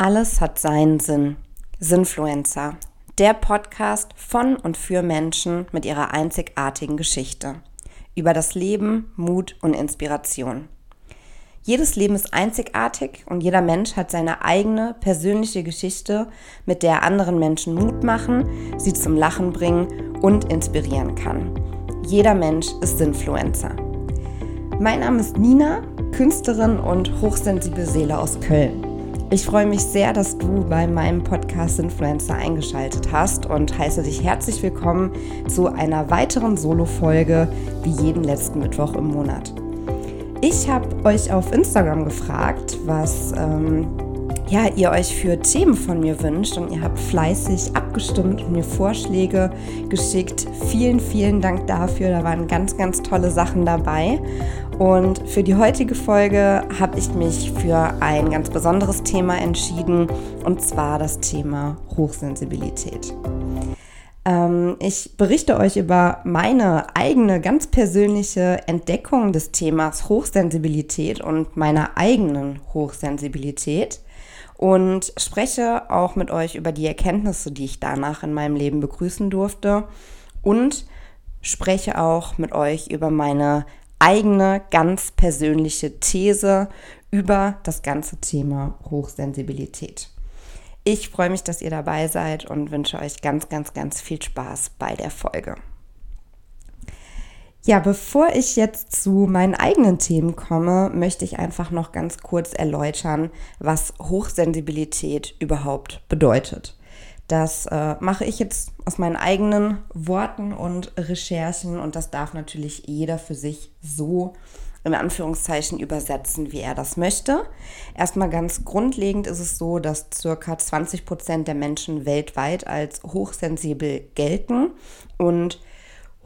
Alles hat seinen Sinn. Sinfluencer. Der Podcast von und für Menschen mit ihrer einzigartigen Geschichte. Über das Leben, Mut und Inspiration. Jedes Leben ist einzigartig und jeder Mensch hat seine eigene persönliche Geschichte, mit der er anderen Menschen Mut machen, sie zum Lachen bringen und inspirieren kann. Jeder Mensch ist Sinfluencer. Mein Name ist Nina, Künstlerin und hochsensible Seele aus Köln. Ich freue mich sehr, dass du bei meinem Podcast Influencer eingeschaltet hast und heiße dich herzlich willkommen zu einer weiteren Solo-Folge wie jeden letzten Mittwoch im Monat. Ich habe euch auf Instagram gefragt, was ähm, ja, ihr euch für Themen von mir wünscht und ihr habt fleißig abgestimmt und mir Vorschläge geschickt. Vielen, vielen Dank dafür. Da waren ganz, ganz tolle Sachen dabei. Und für die heutige Folge habe ich mich für ein ganz besonderes Thema entschieden, und zwar das Thema Hochsensibilität. Ähm, ich berichte euch über meine eigene ganz persönliche Entdeckung des Themas Hochsensibilität und meiner eigenen Hochsensibilität und spreche auch mit euch über die Erkenntnisse, die ich danach in meinem Leben begrüßen durfte und spreche auch mit euch über meine eigene, ganz persönliche These über das ganze Thema Hochsensibilität. Ich freue mich, dass ihr dabei seid und wünsche euch ganz, ganz, ganz viel Spaß bei der Folge. Ja, bevor ich jetzt zu meinen eigenen Themen komme, möchte ich einfach noch ganz kurz erläutern, was Hochsensibilität überhaupt bedeutet. Das äh, mache ich jetzt aus meinen eigenen Worten und Recherchen und das darf natürlich jeder für sich so in Anführungszeichen übersetzen, wie er das möchte. Erstmal ganz grundlegend ist es so, dass circa 20 Prozent der Menschen weltweit als hochsensibel gelten und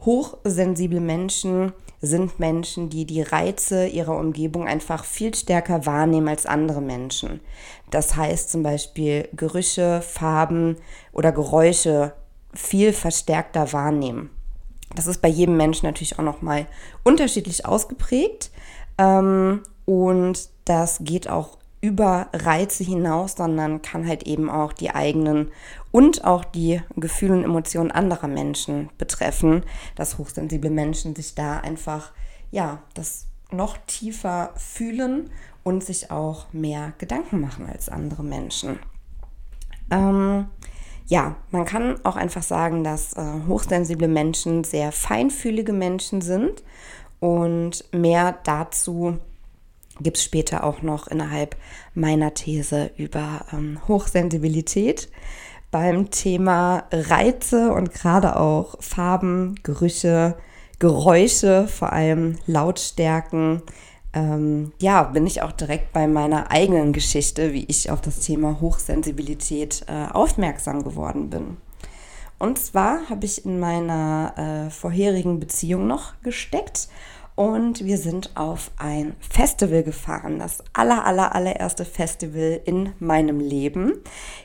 hochsensible Menschen sind Menschen, die die Reize ihrer Umgebung einfach viel stärker wahrnehmen als andere Menschen. Das heißt zum Beispiel Gerüche, Farben oder Geräusche viel verstärkter wahrnehmen. Das ist bei jedem Menschen natürlich auch nochmal unterschiedlich ausgeprägt. Ähm, und das geht auch über Reize hinaus, sondern kann halt eben auch die eigenen und auch die Gefühle und Emotionen anderer Menschen betreffen, dass hochsensible Menschen sich da einfach, ja, das noch tiefer fühlen und sich auch mehr Gedanken machen als andere Menschen. Ähm, ja, man kann auch einfach sagen, dass äh, hochsensible Menschen sehr feinfühlige Menschen sind und mehr dazu gibt es später auch noch innerhalb meiner These über ähm, Hochsensibilität. Beim Thema Reize und gerade auch Farben, Gerüche, Geräusche, vor allem Lautstärken, ähm, ja, bin ich auch direkt bei meiner eigenen Geschichte, wie ich auf das Thema Hochsensibilität äh, aufmerksam geworden bin. Und zwar habe ich in meiner äh, vorherigen Beziehung noch gesteckt und wir sind auf ein Festival gefahren, das aller, aller, allererste Festival in meinem Leben.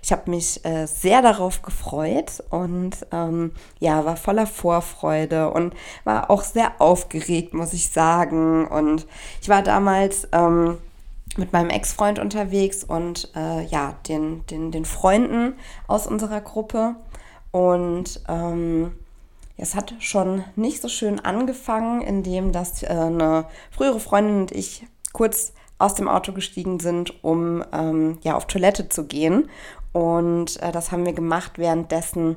Ich habe mich äh, sehr darauf gefreut und ähm, ja, war voller Vorfreude und war auch sehr aufgeregt, muss ich sagen. Und ich war damals ähm, mit meinem Ex-Freund unterwegs und äh, ja, den, den, den Freunden aus unserer Gruppe. Und ähm, es hat schon nicht so schön angefangen, indem das äh, eine frühere Freundin und ich kurz aus dem Auto gestiegen sind, um ähm, ja auf Toilette zu gehen. Und äh, das haben wir gemacht, währenddessen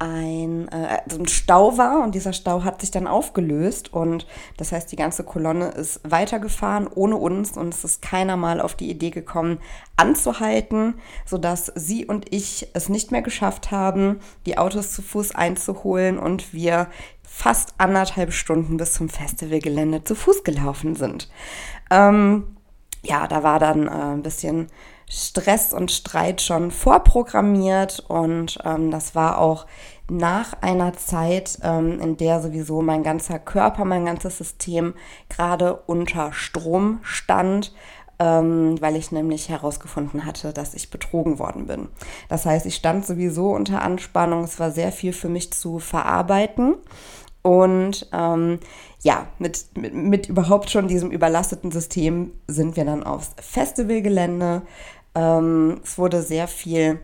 ein, äh, ein Stau war und dieser Stau hat sich dann aufgelöst und das heißt, die ganze Kolonne ist weitergefahren ohne uns und es ist keiner mal auf die Idee gekommen, anzuhalten, sodass sie und ich es nicht mehr geschafft haben, die Autos zu Fuß einzuholen und wir fast anderthalb Stunden bis zum Festivalgelände zu Fuß gelaufen sind. Ähm, ja, da war dann äh, ein bisschen Stress und Streit schon vorprogrammiert und ähm, das war auch nach einer Zeit, ähm, in der sowieso mein ganzer Körper, mein ganzes System gerade unter Strom stand, ähm, weil ich nämlich herausgefunden hatte, dass ich betrogen worden bin. Das heißt, ich stand sowieso unter Anspannung, es war sehr viel für mich zu verarbeiten. Und ähm, ja, mit, mit, mit, überhaupt schon diesem überlasteten System sind wir dann aufs Festivalgelände Ähm, es wurde sehr viel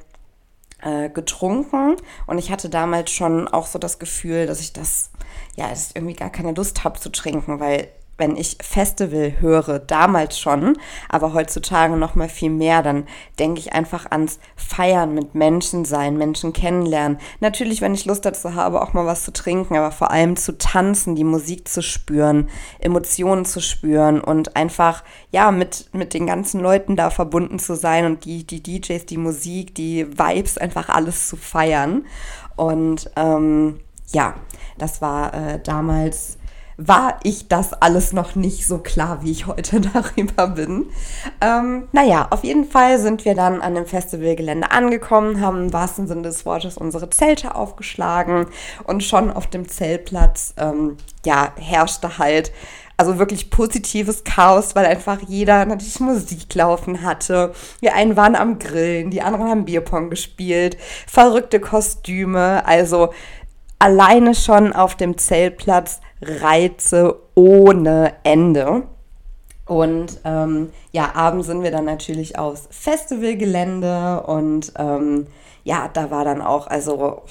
äh, getrunken und ich hatte damals schon auch so das Gefühl, dass ich das, ja, dass ich irgendwie gar keine Lust habe zu trinken, weil wenn ich Festival höre, damals schon, aber heutzutage noch mal viel mehr, dann denke ich einfach ans Feiern mit Menschen sein, Menschen kennenlernen. Natürlich, wenn ich Lust dazu habe, auch mal was zu trinken, aber vor allem zu tanzen, die Musik zu spüren, Emotionen zu spüren und einfach, ja, mit, mit den ganzen Leuten da verbunden zu sein und die, die DJs, die Musik, die Vibes, einfach alles zu feiern. Und ähm, ja, das war äh, damals war ich das alles noch nicht so klar, wie ich heute darüber bin. Ähm, naja, auf jeden Fall sind wir dann an dem Festivalgelände angekommen, haben im wahrsten Sinne des Wortes unsere Zelte aufgeschlagen und schon auf dem Zeltplatz, ähm, ja, herrschte halt also wirklich positives Chaos, weil einfach jeder natürlich Musik laufen hatte. Die einen waren am Grillen, die anderen haben Bierpong gespielt, verrückte Kostüme. Also alleine schon auf dem Zeltplatz Reize ohne Ende. Und ähm, ja, abends sind wir dann natürlich aufs Festivalgelände und ähm, ja, da war dann auch also oh,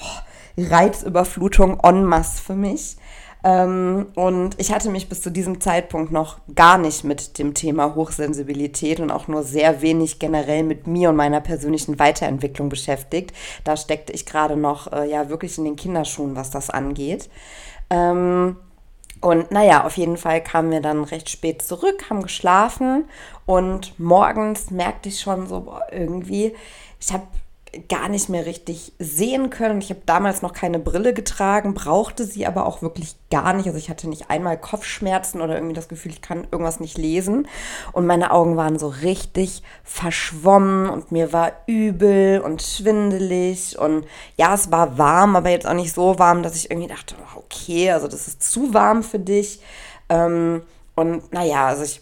Reizüberflutung en masse für mich. Ähm, und ich hatte mich bis zu diesem Zeitpunkt noch gar nicht mit dem Thema Hochsensibilität und auch nur sehr wenig generell mit mir und meiner persönlichen Weiterentwicklung beschäftigt. Da steckte ich gerade noch äh, ja wirklich in den Kinderschuhen, was das angeht. Ähm, und naja, auf jeden Fall kamen wir dann recht spät zurück, haben geschlafen und morgens merkte ich schon so, boah, irgendwie, ich habe gar nicht mehr richtig sehen können. Ich habe damals noch keine Brille getragen, brauchte sie aber auch wirklich gar nicht. Also ich hatte nicht einmal Kopfschmerzen oder irgendwie das Gefühl, ich kann irgendwas nicht lesen. Und meine Augen waren so richtig verschwommen und mir war übel und schwindelig. Und ja, es war warm, aber jetzt auch nicht so warm, dass ich irgendwie dachte, okay, also das ist zu warm für dich. Ähm, und naja, also ich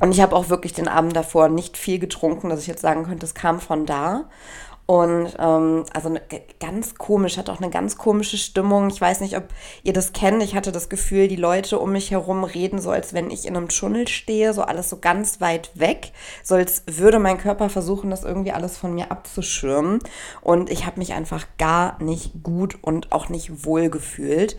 und ich habe auch wirklich den Abend davor nicht viel getrunken, dass ich jetzt sagen könnte, es kam von da. Und ähm, also ne, ganz komisch, hat auch eine ganz komische Stimmung. Ich weiß nicht, ob ihr das kennt. Ich hatte das Gefühl, die Leute um mich herum reden so, als wenn ich in einem Tunnel stehe, so alles so ganz weit weg, so als würde mein Körper versuchen, das irgendwie alles von mir abzuschirmen. Und ich habe mich einfach gar nicht gut und auch nicht wohl gefühlt.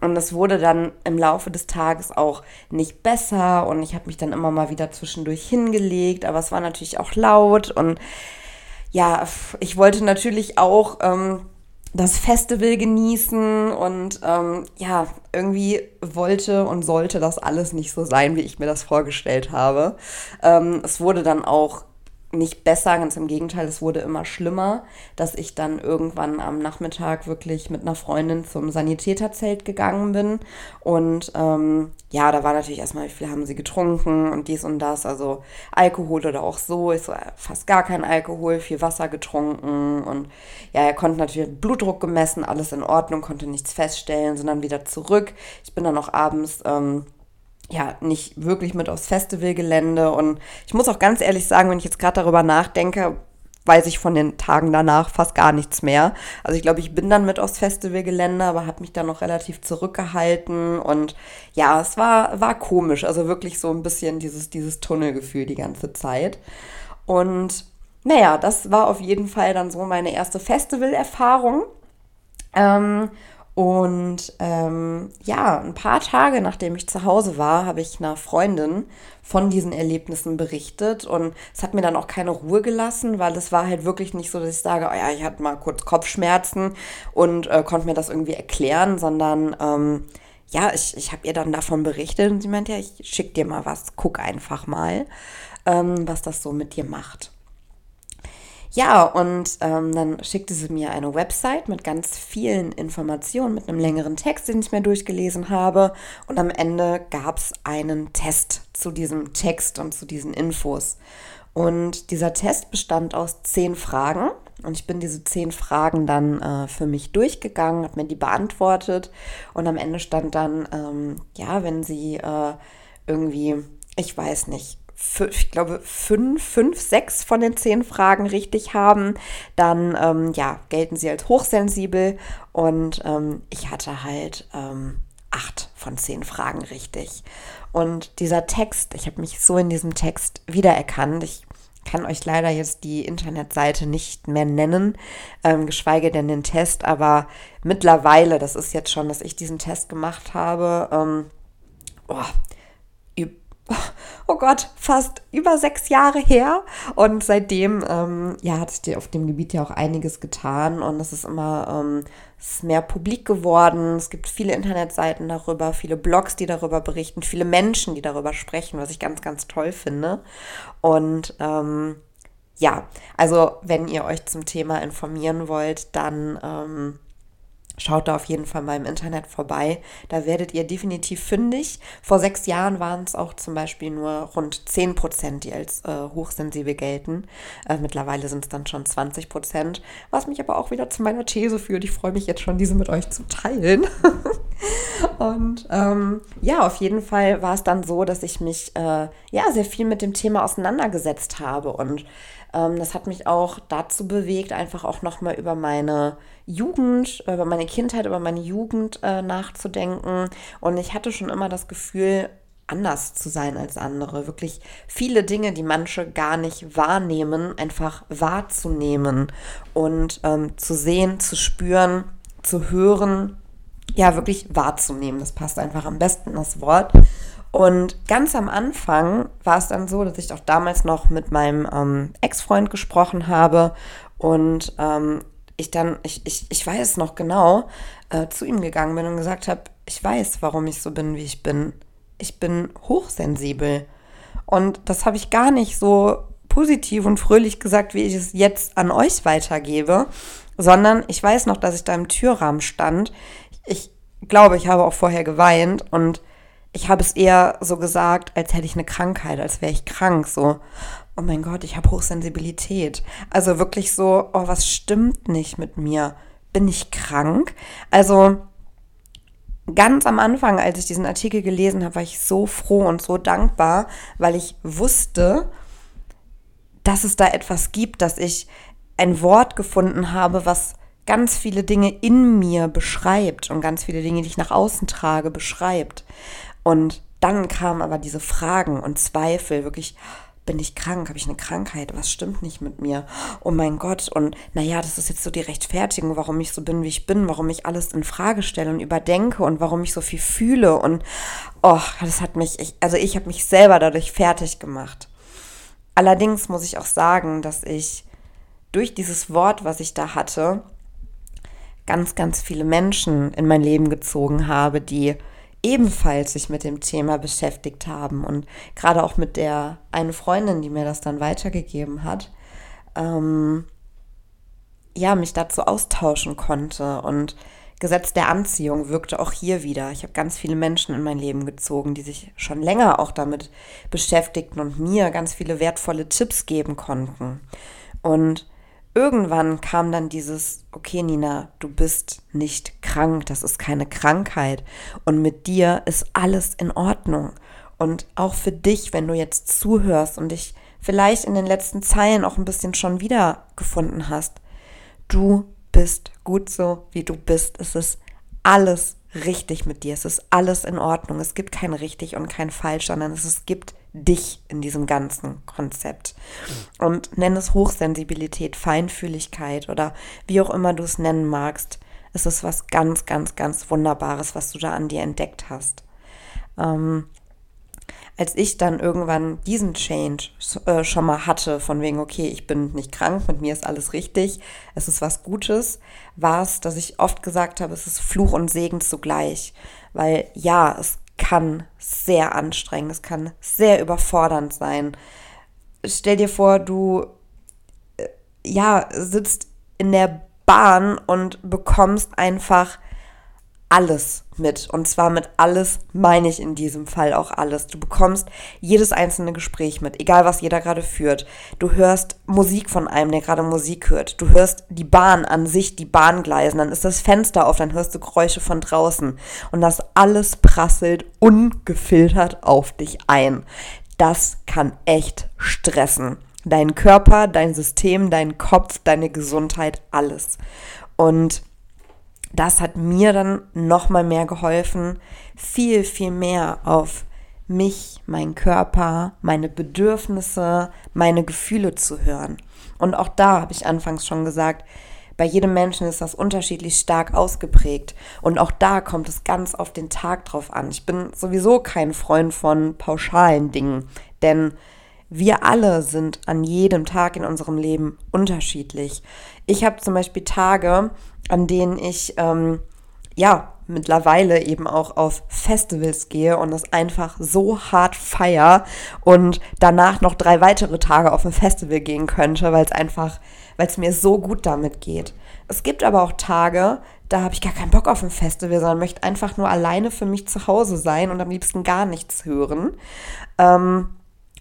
Und es wurde dann im Laufe des Tages auch nicht besser und ich habe mich dann immer mal wieder zwischendurch hingelegt, aber es war natürlich auch laut und ja, ich wollte natürlich auch ähm, das Festival genießen und ähm, ja, irgendwie wollte und sollte das alles nicht so sein, wie ich mir das vorgestellt habe. Ähm, es wurde dann auch nicht besser, ganz im Gegenteil, es wurde immer schlimmer, dass ich dann irgendwann am Nachmittag wirklich mit einer Freundin zum Sanitäterzelt gegangen bin. Und ähm, ja, da war natürlich erstmal, wie viel haben sie getrunken und dies und das, also Alkohol oder auch so. Ich so, äh, fast gar kein Alkohol, viel Wasser getrunken und ja, er konnte natürlich Blutdruck gemessen, alles in Ordnung, konnte nichts feststellen, sondern wieder zurück. Ich bin dann auch abends. Ähm, ja, nicht wirklich mit aufs Festivalgelände. Und ich muss auch ganz ehrlich sagen, wenn ich jetzt gerade darüber nachdenke, weiß ich von den Tagen danach fast gar nichts mehr. Also ich glaube, ich bin dann mit aufs Festivalgelände, aber habe mich dann noch relativ zurückgehalten. Und ja, es war, war komisch. Also wirklich so ein bisschen dieses, dieses Tunnelgefühl die ganze Zeit. Und naja, das war auf jeden Fall dann so meine erste Festivalerfahrung. Ähm, und ähm, ja, ein paar Tage nachdem ich zu Hause war, habe ich einer Freundin von diesen Erlebnissen berichtet. Und es hat mir dann auch keine Ruhe gelassen, weil es war halt wirklich nicht so, dass ich sage, oh ja, ich hatte mal kurz Kopfschmerzen und äh, konnte mir das irgendwie erklären, sondern ähm, ja, ich, ich habe ihr dann davon berichtet und sie meinte, ja, ich schick dir mal was, guck einfach mal, ähm, was das so mit dir macht. Ja, und ähm, dann schickte sie mir eine Website mit ganz vielen Informationen, mit einem längeren Text, den ich mir durchgelesen habe. Und am Ende gab es einen Test zu diesem Text und zu diesen Infos. Und dieser Test bestand aus zehn Fragen. Und ich bin diese zehn Fragen dann äh, für mich durchgegangen, habe mir die beantwortet. Und am Ende stand dann, ähm, ja, wenn sie äh, irgendwie, ich weiß nicht, ich glaube, fünf, fünf, sechs von den zehn Fragen richtig haben, dann ähm, ja, gelten sie als hochsensibel. Und ähm, ich hatte halt ähm, acht von zehn Fragen richtig. Und dieser Text, ich habe mich so in diesem Text wiedererkannt. Ich kann euch leider jetzt die Internetseite nicht mehr nennen, ähm, geschweige denn den Test, aber mittlerweile, das ist jetzt schon, dass ich diesen Test gemacht habe, ähm, oh, oh Gott, fast über sechs Jahre her. Und seitdem, ähm, ja, hat sich auf dem Gebiet ja auch einiges getan und es ist immer ähm, ist mehr publik geworden. Es gibt viele Internetseiten darüber, viele Blogs, die darüber berichten, viele Menschen, die darüber sprechen, was ich ganz, ganz toll finde. Und ähm, ja, also wenn ihr euch zum Thema informieren wollt, dann ähm, Schaut da auf jeden Fall mal im Internet vorbei. Da werdet ihr definitiv fündig. Vor sechs Jahren waren es auch zum Beispiel nur rund 10 Prozent, die als äh, hochsensibel gelten. Äh, mittlerweile sind es dann schon 20 Prozent, was mich aber auch wieder zu meiner These führt. Ich freue mich jetzt schon, diese mit euch zu teilen. Und ähm, ja, auf jeden Fall war es dann so, dass ich mich äh, ja sehr viel mit dem Thema auseinandergesetzt habe und ähm, das hat mich auch dazu bewegt, einfach auch nochmal über meine Jugend, über meine Kindheit, über meine Jugend äh, nachzudenken. Und ich hatte schon immer das Gefühl, anders zu sein als andere. Wirklich viele Dinge, die manche gar nicht wahrnehmen, einfach wahrzunehmen und ähm, zu sehen, zu spüren, zu hören, ja, wirklich wahrzunehmen. Das passt einfach am besten das Wort. Und ganz am Anfang war es dann so, dass ich auch damals noch mit meinem ähm, Ex-Freund gesprochen habe und ähm, ich dann, ich, ich, ich weiß noch genau, äh, zu ihm gegangen bin und gesagt habe, ich weiß, warum ich so bin, wie ich bin. Ich bin hochsensibel. Und das habe ich gar nicht so positiv und fröhlich gesagt, wie ich es jetzt an euch weitergebe, sondern ich weiß noch, dass ich da im Türrahmen stand. Ich glaube, ich habe auch vorher geweint und ich habe es eher so gesagt, als hätte ich eine Krankheit, als wäre ich krank. So, oh mein Gott, ich habe Hochsensibilität. Also wirklich so, oh, was stimmt nicht mit mir? Bin ich krank? Also ganz am Anfang, als ich diesen Artikel gelesen habe, war ich so froh und so dankbar, weil ich wusste, dass es da etwas gibt, dass ich ein Wort gefunden habe, was ganz viele Dinge in mir beschreibt und ganz viele Dinge, die ich nach außen trage, beschreibt. Und dann kamen aber diese Fragen und Zweifel, wirklich, bin ich krank? Habe ich eine Krankheit? Was stimmt nicht mit mir? Oh mein Gott. Und naja, das ist jetzt so die Rechtfertigung, warum ich so bin, wie ich bin, warum ich alles in Frage stelle und überdenke und warum ich so viel fühle. Und oh, das hat mich, ich, also ich habe mich selber dadurch fertig gemacht. Allerdings muss ich auch sagen, dass ich durch dieses Wort, was ich da hatte, ganz, ganz viele Menschen in mein Leben gezogen habe, die ebenfalls sich mit dem Thema beschäftigt haben und gerade auch mit der eine Freundin, die mir das dann weitergegeben hat, ähm, ja, mich dazu austauschen konnte und Gesetz der Anziehung wirkte auch hier wieder. Ich habe ganz viele Menschen in mein Leben gezogen, die sich schon länger auch damit beschäftigten und mir ganz viele wertvolle Tipps geben konnten. Und irgendwann kam dann dieses, okay Nina, du bist nicht krank, das ist keine Krankheit und mit dir ist alles in Ordnung. Und auch für dich, wenn du jetzt zuhörst und dich vielleicht in den letzten Zeilen auch ein bisschen schon wiedergefunden hast, du bist gut so, wie du bist. Es ist alles richtig mit dir. Es ist alles in Ordnung. Es gibt kein richtig und kein falsch, sondern es gibt dich in diesem ganzen Konzept. Und nenn es Hochsensibilität, Feinfühligkeit oder wie auch immer du es nennen magst. Es ist was ganz, ganz, ganz Wunderbares, was du da an dir entdeckt hast. Ähm, als ich dann irgendwann diesen Change äh, schon mal hatte, von wegen, okay, ich bin nicht krank, mit mir ist alles richtig, es ist was Gutes, war es, dass ich oft gesagt habe, es ist Fluch und Segen zugleich. Weil ja, es kann sehr anstrengend, es kann sehr überfordernd sein. Stell dir vor, du äh, ja, sitzt in der Bahn und bekommst einfach alles mit. Und zwar mit alles meine ich in diesem Fall auch alles. Du bekommst jedes einzelne Gespräch mit, egal was jeder gerade führt. Du hörst Musik von einem, der gerade Musik hört. Du hörst die Bahn an sich, die Bahngleisen. Dann ist das Fenster auf, dann hörst du Geräusche von draußen. Und das alles prasselt ungefiltert auf dich ein. Das kann echt stressen. Dein Körper, dein System, dein Kopf, deine Gesundheit, alles. Und das hat mir dann noch mal mehr geholfen, viel, viel mehr auf mich, meinen Körper, meine Bedürfnisse, meine Gefühle zu hören. Und auch da habe ich anfangs schon gesagt, bei jedem Menschen ist das unterschiedlich stark ausgeprägt. Und auch da kommt es ganz auf den Tag drauf an. Ich bin sowieso kein Freund von pauschalen Dingen, denn wir alle sind an jedem Tag in unserem Leben unterschiedlich. Ich habe zum Beispiel Tage, an denen ich ähm, ja mittlerweile eben auch auf Festivals gehe und das einfach so hart feier und danach noch drei weitere Tage auf ein Festival gehen könnte, weil es einfach, weil es mir so gut damit geht. Es gibt aber auch Tage, da habe ich gar keinen Bock auf ein Festival, sondern möchte einfach nur alleine für mich zu Hause sein und am liebsten gar nichts hören. Ähm,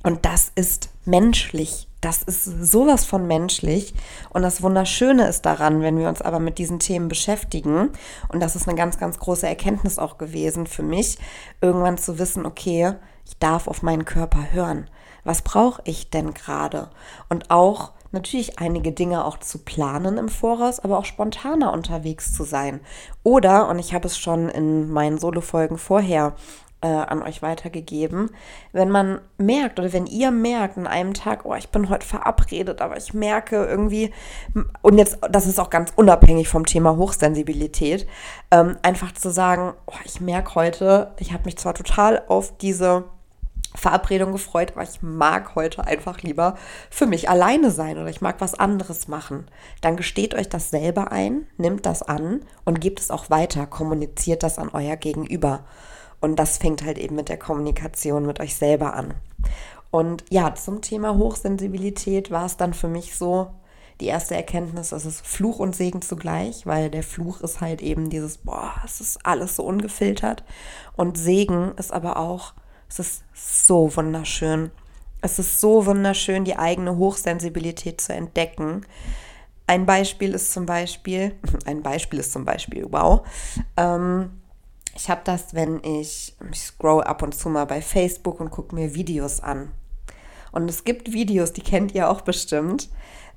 und das ist menschlich. Das ist sowas von menschlich. Und das Wunderschöne ist daran, wenn wir uns aber mit diesen Themen beschäftigen, und das ist eine ganz, ganz große Erkenntnis auch gewesen für mich, irgendwann zu wissen, okay, ich darf auf meinen Körper hören. Was brauche ich denn gerade? Und auch natürlich einige Dinge auch zu planen im Voraus, aber auch spontaner unterwegs zu sein. Oder, und ich habe es schon in meinen Solo-Folgen vorher äh, an euch weitergegeben. Wenn man merkt oder wenn ihr merkt an einem Tag, oh, ich bin heute verabredet, aber ich merke irgendwie, und jetzt, das ist auch ganz unabhängig vom Thema Hochsensibilität, ähm, einfach zu sagen, oh, ich merke heute, ich habe mich zwar total auf diese Verabredung gefreut, aber ich mag heute einfach lieber für mich alleine sein oder ich mag was anderes machen. Dann gesteht euch das selber ein, nimmt das an und gebt es auch weiter, kommuniziert das an euer Gegenüber. Und das fängt halt eben mit der Kommunikation mit euch selber an. Und ja, zum Thema Hochsensibilität war es dann für mich so, die erste Erkenntnis, es ist Fluch und Segen zugleich, weil der Fluch ist halt eben dieses, boah, es ist alles so ungefiltert. Und Segen ist aber auch, es ist so wunderschön. Es ist so wunderschön, die eigene Hochsensibilität zu entdecken. Ein Beispiel ist zum Beispiel, ein Beispiel ist zum Beispiel, wow, ähm, ich habe das, wenn ich, ich scroll ab und zu mal bei Facebook und gucke mir Videos an. Und es gibt Videos, die kennt ihr auch bestimmt.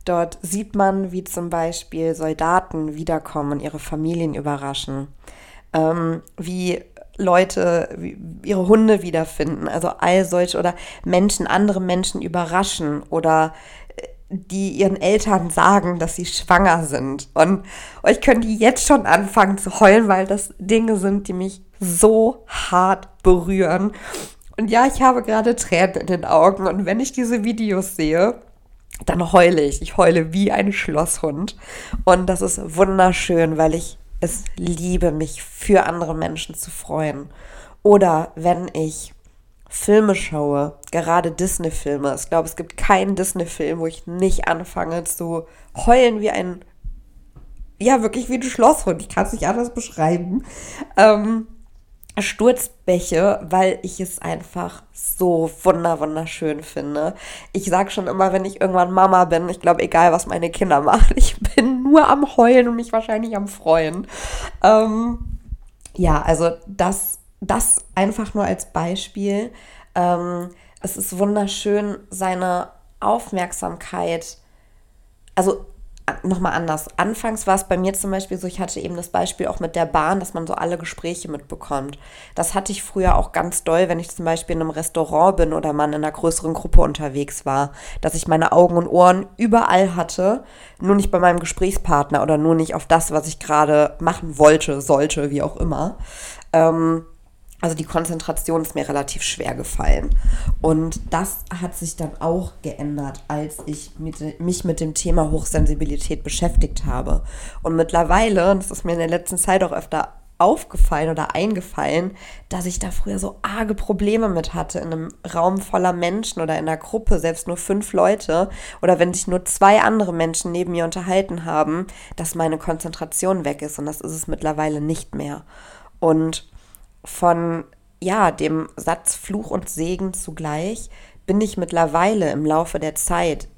Dort sieht man, wie zum Beispiel Soldaten wiederkommen und ihre Familien überraschen. Ähm, wie Leute ihre Hunde wiederfinden, also all solche oder Menschen, andere Menschen überraschen oder die ihren Eltern sagen, dass sie schwanger sind. Und euch können die jetzt schon anfangen zu heulen, weil das Dinge sind, die mich so hart berühren. Und ja, ich habe gerade Tränen in den Augen. Und wenn ich diese Videos sehe, dann heule ich. Ich heule wie ein Schlosshund. Und das ist wunderschön, weil ich es liebe, mich für andere Menschen zu freuen. Oder wenn ich Filme schaue, gerade Disney-Filme. Ich glaube, es gibt keinen Disney-Film, wo ich nicht anfange zu heulen wie ein, ja, wirklich wie ein Schlosshund. Ich kann es nicht anders beschreiben. Ähm, Sturzbäche, weil ich es einfach so wunder wunderschön finde. Ich sage schon immer, wenn ich irgendwann Mama bin, ich glaube, egal was meine Kinder machen, ich bin nur am Heulen und mich wahrscheinlich am Freuen. Ähm, ja, also das das einfach nur als Beispiel. Ähm, es ist wunderschön, seine Aufmerksamkeit, also nochmal anders. Anfangs war es bei mir zum Beispiel so, ich hatte eben das Beispiel auch mit der Bahn, dass man so alle Gespräche mitbekommt. Das hatte ich früher auch ganz doll, wenn ich zum Beispiel in einem Restaurant bin oder man in einer größeren Gruppe unterwegs war, dass ich meine Augen und Ohren überall hatte, nur nicht bei meinem Gesprächspartner oder nur nicht auf das, was ich gerade machen wollte, sollte, wie auch immer. Ähm, also die Konzentration ist mir relativ schwer gefallen. Und das hat sich dann auch geändert, als ich mit, mich mit dem Thema Hochsensibilität beschäftigt habe. Und mittlerweile, und das ist mir in der letzten Zeit auch öfter aufgefallen oder eingefallen, dass ich da früher so arge Probleme mit hatte in einem Raum voller Menschen oder in einer Gruppe, selbst nur fünf Leute oder wenn sich nur zwei andere Menschen neben mir unterhalten haben, dass meine Konzentration weg ist und das ist es mittlerweile nicht mehr. Und von ja, dem Satz Fluch und Segen zugleich bin ich mittlerweile im Laufe der Zeit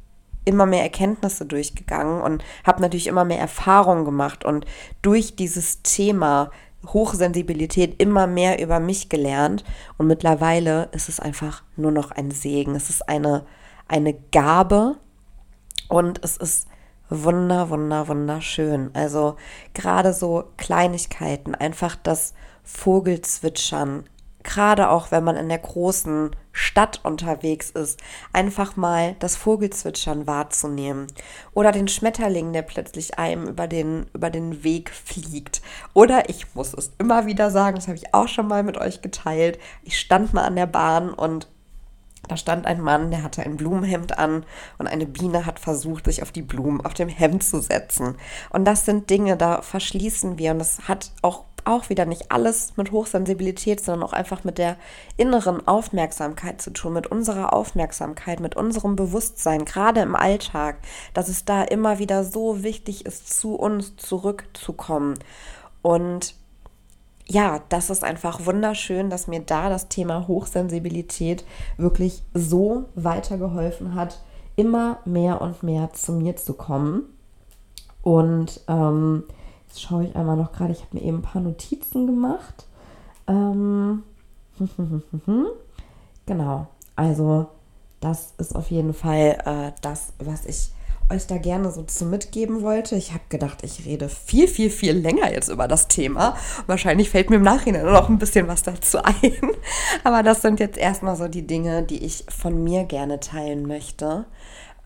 immer mehr Erkenntnisse durchgegangen und habe natürlich immer mehr Erfahrungen gemacht und durch dieses Thema Hochsensibilität immer mehr über mich gelernt und mittlerweile ist es einfach nur noch ein Segen. Es ist eine, eine Gabe und es ist wunder, wunder, wunderschön. Also gerade so Kleinigkeiten, einfach das Vogelzwitschern, gerade auch wenn man in der großen Stadt unterwegs ist, einfach mal das Vogelzwitschern wahrzunehmen oder den Schmetterling, der plötzlich einem über den, über den Weg fliegt. Oder ich muss es immer wieder sagen, das habe ich auch schon mal mit euch geteilt. Ich stand mal an der Bahn und da stand ein Mann, der hatte ein Blumenhemd an und eine Biene hat versucht, sich auf die Blumen auf dem Hemd zu setzen. Und das sind Dinge, da verschließen wir und das hat auch auch wieder nicht alles mit Hochsensibilität, sondern auch einfach mit der inneren Aufmerksamkeit zu tun, mit unserer Aufmerksamkeit, mit unserem Bewusstsein, gerade im Alltag, dass es da immer wieder so wichtig ist, zu uns zurückzukommen. Und ja, das ist einfach wunderschön, dass mir da das Thema Hochsensibilität wirklich so weitergeholfen hat, immer mehr und mehr zu mir zu kommen. Und ähm, jetzt schaue ich einmal noch gerade, ich habe mir eben ein paar Notizen gemacht. Ähm, genau, also das ist auf jeden Fall äh, das, was ich euch da gerne so zu mitgeben wollte. Ich habe gedacht, ich rede viel, viel, viel länger jetzt über das Thema. Wahrscheinlich fällt mir im Nachhinein noch ein bisschen was dazu ein. Aber das sind jetzt erstmal so die Dinge, die ich von mir gerne teilen möchte.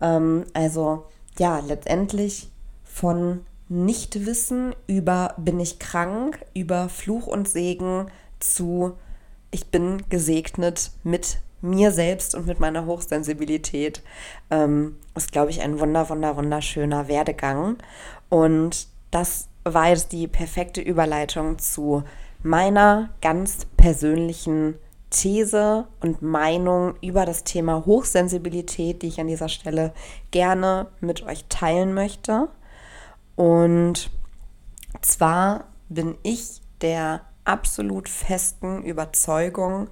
Ähm, also ja, letztendlich von Nichtwissen über bin ich krank, über Fluch und Segen zu ich bin gesegnet mit mir selbst und mit meiner Hochsensibilität ähm, ist, glaube ich, ein wunder, wunder, wunderschöner Werdegang. Und das war jetzt die perfekte Überleitung zu meiner ganz persönlichen These und Meinung über das Thema Hochsensibilität, die ich an dieser Stelle gerne mit euch teilen möchte. Und zwar bin ich der absolut festen Überzeugung,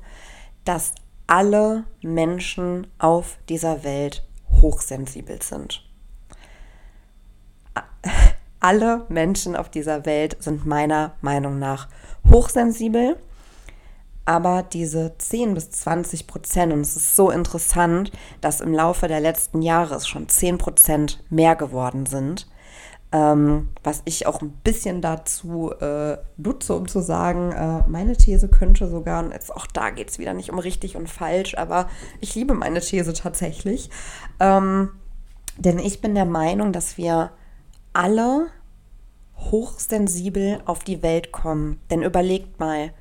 dass alle Menschen auf dieser Welt hochsensibel sind. Alle Menschen auf dieser Welt sind meiner Meinung nach hochsensibel, aber diese 10 bis 20 Prozent, und es ist so interessant, dass im Laufe der letzten Jahre es schon 10 Prozent mehr geworden sind, ähm, was ich auch ein bisschen dazu äh, nutze, um zu sagen, äh, meine These könnte sogar, und jetzt auch da geht es wieder nicht um richtig und falsch, aber ich liebe meine These tatsächlich. Ähm, denn ich bin der Meinung, dass wir alle hochsensibel auf die Welt kommen. Denn überlegt mal,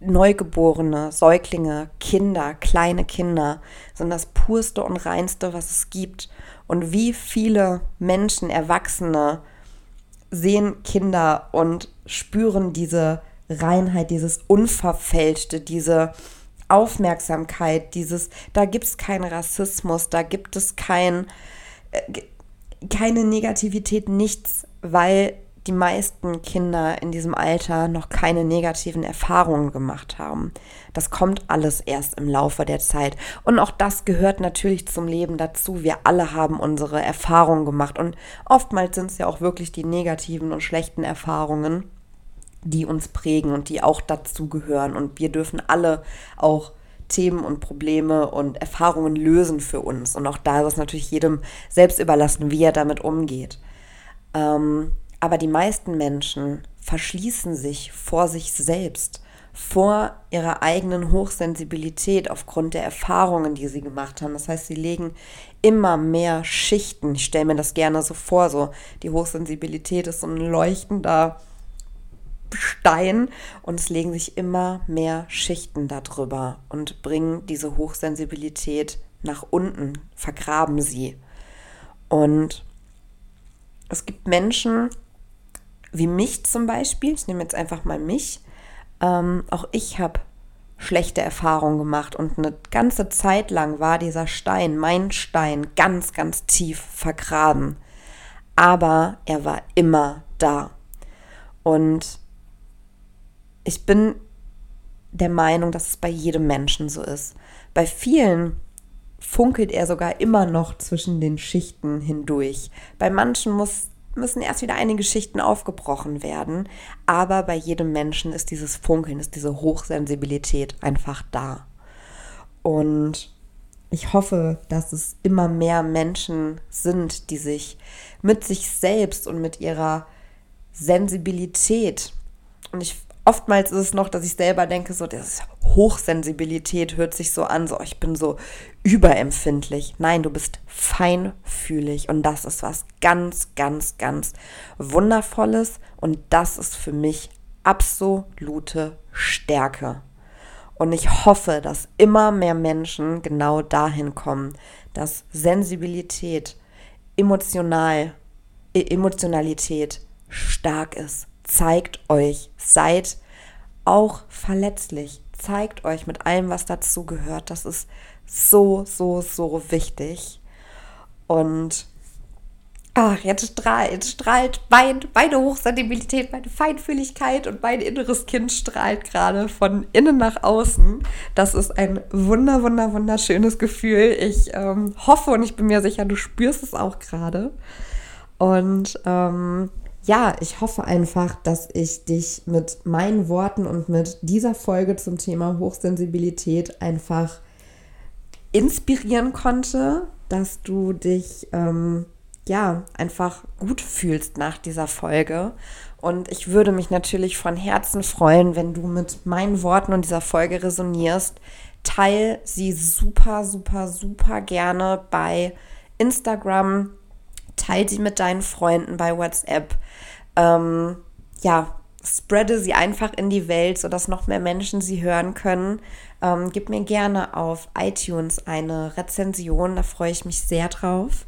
Neugeborene, Säuglinge, Kinder, kleine Kinder sind das purste und reinste, was es gibt. Und wie viele Menschen, Erwachsene sehen Kinder und spüren diese Reinheit, dieses Unverfälschte, diese Aufmerksamkeit, dieses, da gibt es keinen Rassismus, da gibt es kein, äh, keine Negativität, nichts, weil die meisten Kinder in diesem Alter noch keine negativen Erfahrungen gemacht haben. Das kommt alles erst im Laufe der Zeit. Und auch das gehört natürlich zum Leben dazu. Wir alle haben unsere Erfahrungen gemacht. Und oftmals sind es ja auch wirklich die negativen und schlechten Erfahrungen, die uns prägen und die auch dazu gehören. Und wir dürfen alle auch Themen und Probleme und Erfahrungen lösen für uns. Und auch da ist es natürlich jedem selbst überlassen, wie er damit umgeht. Ähm, aber die meisten Menschen verschließen sich vor sich selbst, vor ihrer eigenen Hochsensibilität aufgrund der Erfahrungen, die sie gemacht haben. Das heißt, sie legen immer mehr Schichten. Ich stelle mir das gerne so vor, so die Hochsensibilität ist so ein leuchtender Stein und es legen sich immer mehr Schichten darüber und bringen diese Hochsensibilität nach unten, vergraben sie. Und es gibt Menschen, wie mich zum Beispiel, ich nehme jetzt einfach mal mich, ähm, auch ich habe schlechte Erfahrungen gemacht und eine ganze Zeit lang war dieser Stein, mein Stein, ganz, ganz tief vergraben. Aber er war immer da. Und ich bin der Meinung, dass es bei jedem Menschen so ist. Bei vielen funkelt er sogar immer noch zwischen den Schichten hindurch. Bei manchen muss müssen erst wieder einige Schichten aufgebrochen werden. Aber bei jedem Menschen ist dieses Funkeln, ist diese Hochsensibilität einfach da. Und ich hoffe, dass es immer mehr Menschen sind, die sich mit sich selbst und mit ihrer Sensibilität und ich oftmals ist es noch, dass ich selber denke, so, das Hochsensibilität hört sich so an, so, ich bin so überempfindlich. Nein, du bist feinfühlig und das ist was ganz, ganz, ganz Wundervolles und das ist für mich absolute Stärke. Und ich hoffe, dass immer mehr Menschen genau dahin kommen, dass Sensibilität, emotional, e, Emotionalität stark ist. Zeigt euch, seid auch verletzlich. Zeigt euch mit allem, was dazu gehört. Das ist so, so, so wichtig. Und ach, jetzt strahlt, jetzt strahlt mein, meine Hochsensibilität, meine Feinfühligkeit und mein inneres Kind strahlt gerade von innen nach außen. Das ist ein wunder, wunder, wunderschönes Gefühl. Ich ähm, hoffe und ich bin mir sicher, du spürst es auch gerade. Und ähm, ja, ich hoffe einfach, dass ich dich mit meinen Worten und mit dieser Folge zum Thema Hochsensibilität einfach inspirieren konnte, dass du dich ähm, ja einfach gut fühlst nach dieser Folge. Und ich würde mich natürlich von Herzen freuen, wenn du mit meinen Worten und dieser Folge resonierst. Teil sie super, super, super gerne bei Instagram. Teil sie mit deinen Freunden bei WhatsApp. Ähm, ja, spreade sie einfach in die Welt, sodass noch mehr Menschen sie hören können. Ähm, gib mir gerne auf iTunes eine Rezension, da freue ich mich sehr drauf.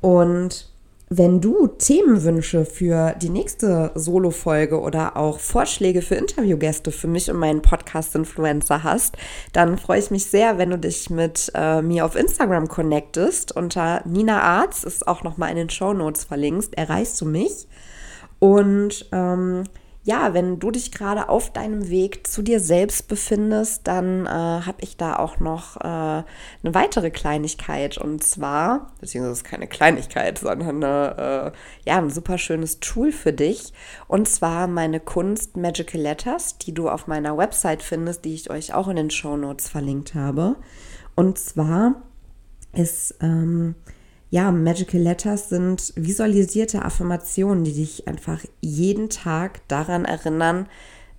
Und wenn du Themenwünsche für die nächste Solo-Folge oder auch Vorschläge für Interviewgäste für mich und meinen Podcast-Influencer hast, dann freue ich mich sehr, wenn du dich mit äh, mir auf Instagram connectest. Unter Nina Arz ist auch nochmal in den Show Notes verlinkt, erreichst du mich. Und ähm, ja, wenn du dich gerade auf deinem Weg zu dir selbst befindest, dann äh, habe ich da auch noch äh, eine weitere Kleinigkeit. Und zwar, beziehungsweise keine Kleinigkeit, sondern eine, äh, ja, ein super schönes Tool für dich. Und zwar meine Kunst Magical Letters, die du auf meiner Website findest, die ich euch auch in den Show Notes verlinkt habe. Und zwar ist ähm, ja, Magical Letters sind visualisierte Affirmationen, die dich einfach jeden Tag daran erinnern,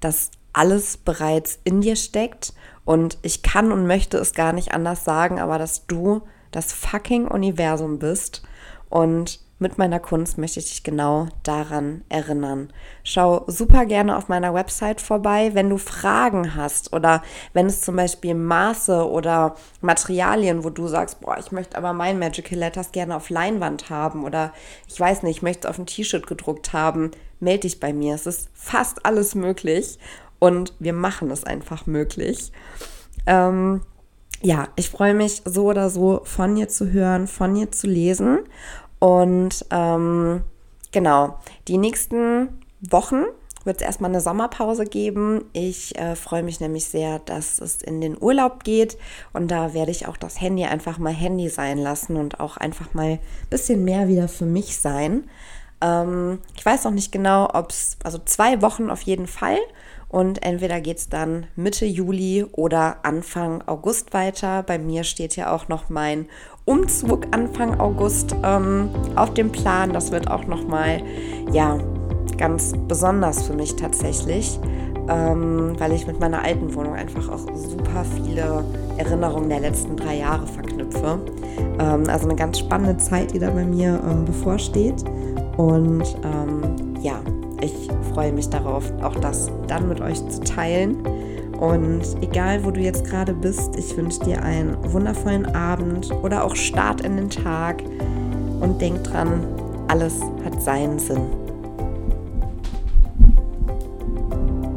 dass alles bereits in dir steckt. Und ich kann und möchte es gar nicht anders sagen, aber dass du das fucking Universum bist und mit meiner Kunst möchte ich dich genau daran erinnern. Schau super gerne auf meiner Website vorbei, wenn du Fragen hast oder wenn es zum Beispiel Maße oder Materialien, wo du sagst, boah, ich möchte aber mein Magical Letters gerne auf Leinwand haben oder ich weiß nicht, ich möchte es auf ein T-Shirt gedruckt haben, melde dich bei mir. Es ist fast alles möglich und wir machen es einfach möglich. Ähm, ja, ich freue mich so oder so von dir zu hören, von dir zu lesen und ähm, genau, die nächsten Wochen wird es erstmal eine Sommerpause geben. Ich äh, freue mich nämlich sehr, dass es in den Urlaub geht und da werde ich auch das Handy einfach mal Handy sein lassen und auch einfach mal ein bisschen mehr wieder für mich sein. Ähm, ich weiß noch nicht genau, ob es, also zwei Wochen auf jeden Fall und entweder geht es dann Mitte Juli oder Anfang August weiter. Bei mir steht ja auch noch mein Umzug Anfang August ähm, auf dem Plan. Das wird auch nochmal, ja, ganz besonders für mich tatsächlich, ähm, weil ich mit meiner alten Wohnung einfach auch super viele Erinnerungen der letzten drei Jahre verknüpfe. Ähm, also eine ganz spannende Zeit, die da bei mir ähm, bevorsteht. Und ähm, ja, ich freue mich darauf, auch das dann mit euch zu teilen. Und egal, wo du jetzt gerade bist, ich wünsche dir einen wundervollen Abend oder auch Start in den Tag. Und denk dran, alles hat seinen Sinn.